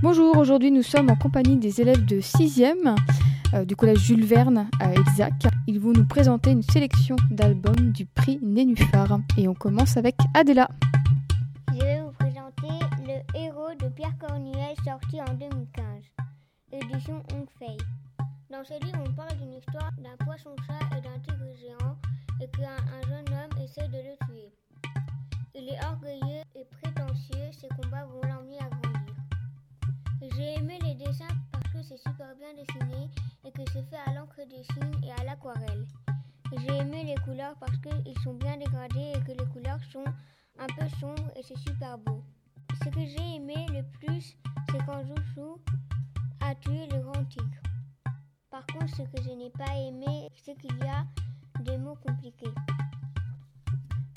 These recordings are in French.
Bonjour, aujourd'hui nous sommes en compagnie des élèves de 6e euh, du collège Jules Verne à Exac. Ils vont nous présenter une sélection d'albums du prix Nénuphar. Et on commence avec Adela. Je vais vous présenter Le héros de Pierre Cornuel sorti en 2015, édition Fei. Dans ce livre, on parle d'une histoire d'un poisson-chat et d'un tigre géant et qu'un un jeune homme essaie de le tuer. Il est orgueilleux et prétentieux, ses combats vont l'emmener à grandir. J'ai aimé les dessins parce que c'est super bien dessiné et que c'est fait à l'encre de Chine et à l'aquarelle. J'ai aimé les couleurs parce qu'ils sont bien dégradés et que les couleurs sont un peu sombres et c'est super beau. Ce que j'ai aimé le plus, c'est quand Jouchou a tué le grand tigre. Par contre, ce que je n'ai pas aimé, c'est qu'il y a des mots compliqués.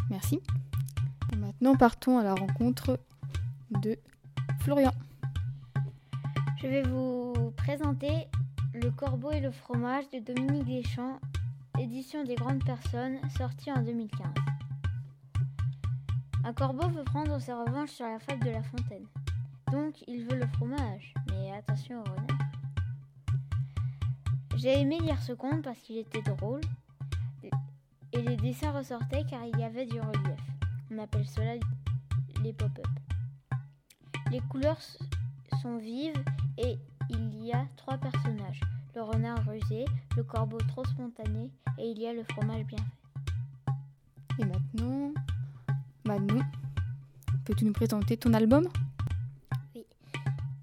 Merci. Maintenant, partons à la rencontre de Florian. Je vais vous présenter Le corbeau et le fromage de Dominique Deschamps, édition des grandes personnes, sorti en 2015. Un corbeau veut prendre sa revanche sur la fable de la fontaine. Donc il veut le fromage, mais attention au renard. J'ai aimé lire ce conte parce qu'il était drôle et les dessins ressortaient car il y avait du relief. On appelle cela les pop-up. Les couleurs sont vives et il y a trois personnages. Le renard rusé, le corbeau trop spontané et il y a le fromage bien fait. Et maintenant, Manon, peux-tu nous présenter ton album?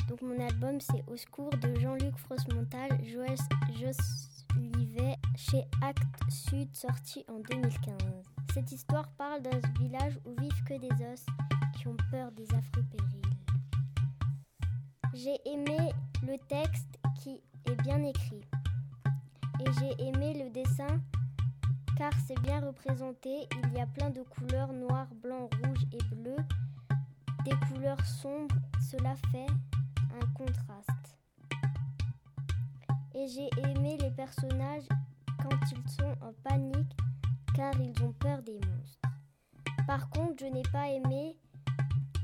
Donc mon album c'est Au secours de Jean-Luc Frostmontal, Joël Joslivet chez Actes Sud sorti en 2015. Cette histoire parle d'un village où vivent que des os qui ont peur des affreux périls. J'ai aimé le texte qui est bien écrit. Et j'ai aimé le dessin car c'est bien représenté. Il y a plein de couleurs noir, blanc, rouge et bleu. Des couleurs sombres, cela fait un contraste. Et j'ai aimé les personnages quand ils sont en panique car ils ont peur des monstres. Par contre, je n'ai pas aimé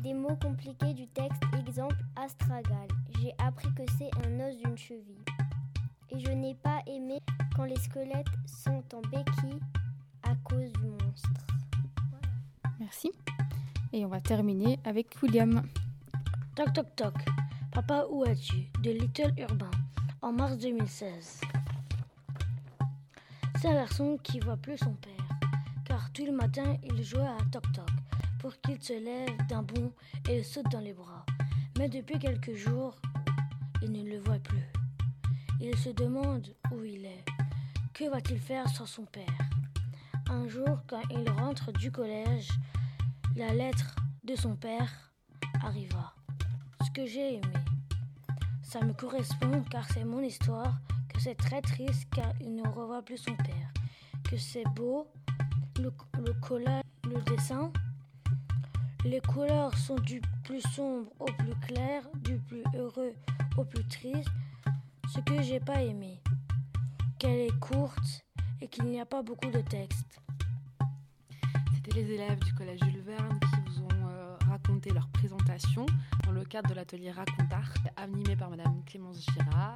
des mots compliqués du texte, exemple astragal. J'ai appris que c'est un os d'une cheville. Et je n'ai pas aimé quand les squelettes sont en béquille à cause du monstre. Merci. Et on va terminer avec William. Toc toc toc. Papa, où es-tu De Little Urbain, en mars 2016. C'est un garçon qui voit plus son père, car tout le matin il jouait à toc toc pour qu'il se lève d'un bond et saute dans les bras. Mais depuis quelques jours, il ne le voit plus. Il se demande où il est. Que va-t-il faire sans son père? Un jour, quand il rentre du collège, la lettre de son père arriva. Ce que j'ai aimé. Ça me correspond car c'est mon histoire, que c'est très triste car il ne revoit plus son père, que c'est beau, le, le collage, le dessin, les couleurs sont du plus sombre au plus clair, du plus heureux au plus triste. Ce que j'ai pas aimé, qu'elle est courte et qu'il n'y a pas beaucoup de texte. C'était les élèves du collège Jules Verne qui vous ont euh, raconté leur présentation dans le cadre de l'atelier Racontart, animé par Madame Clémence Girard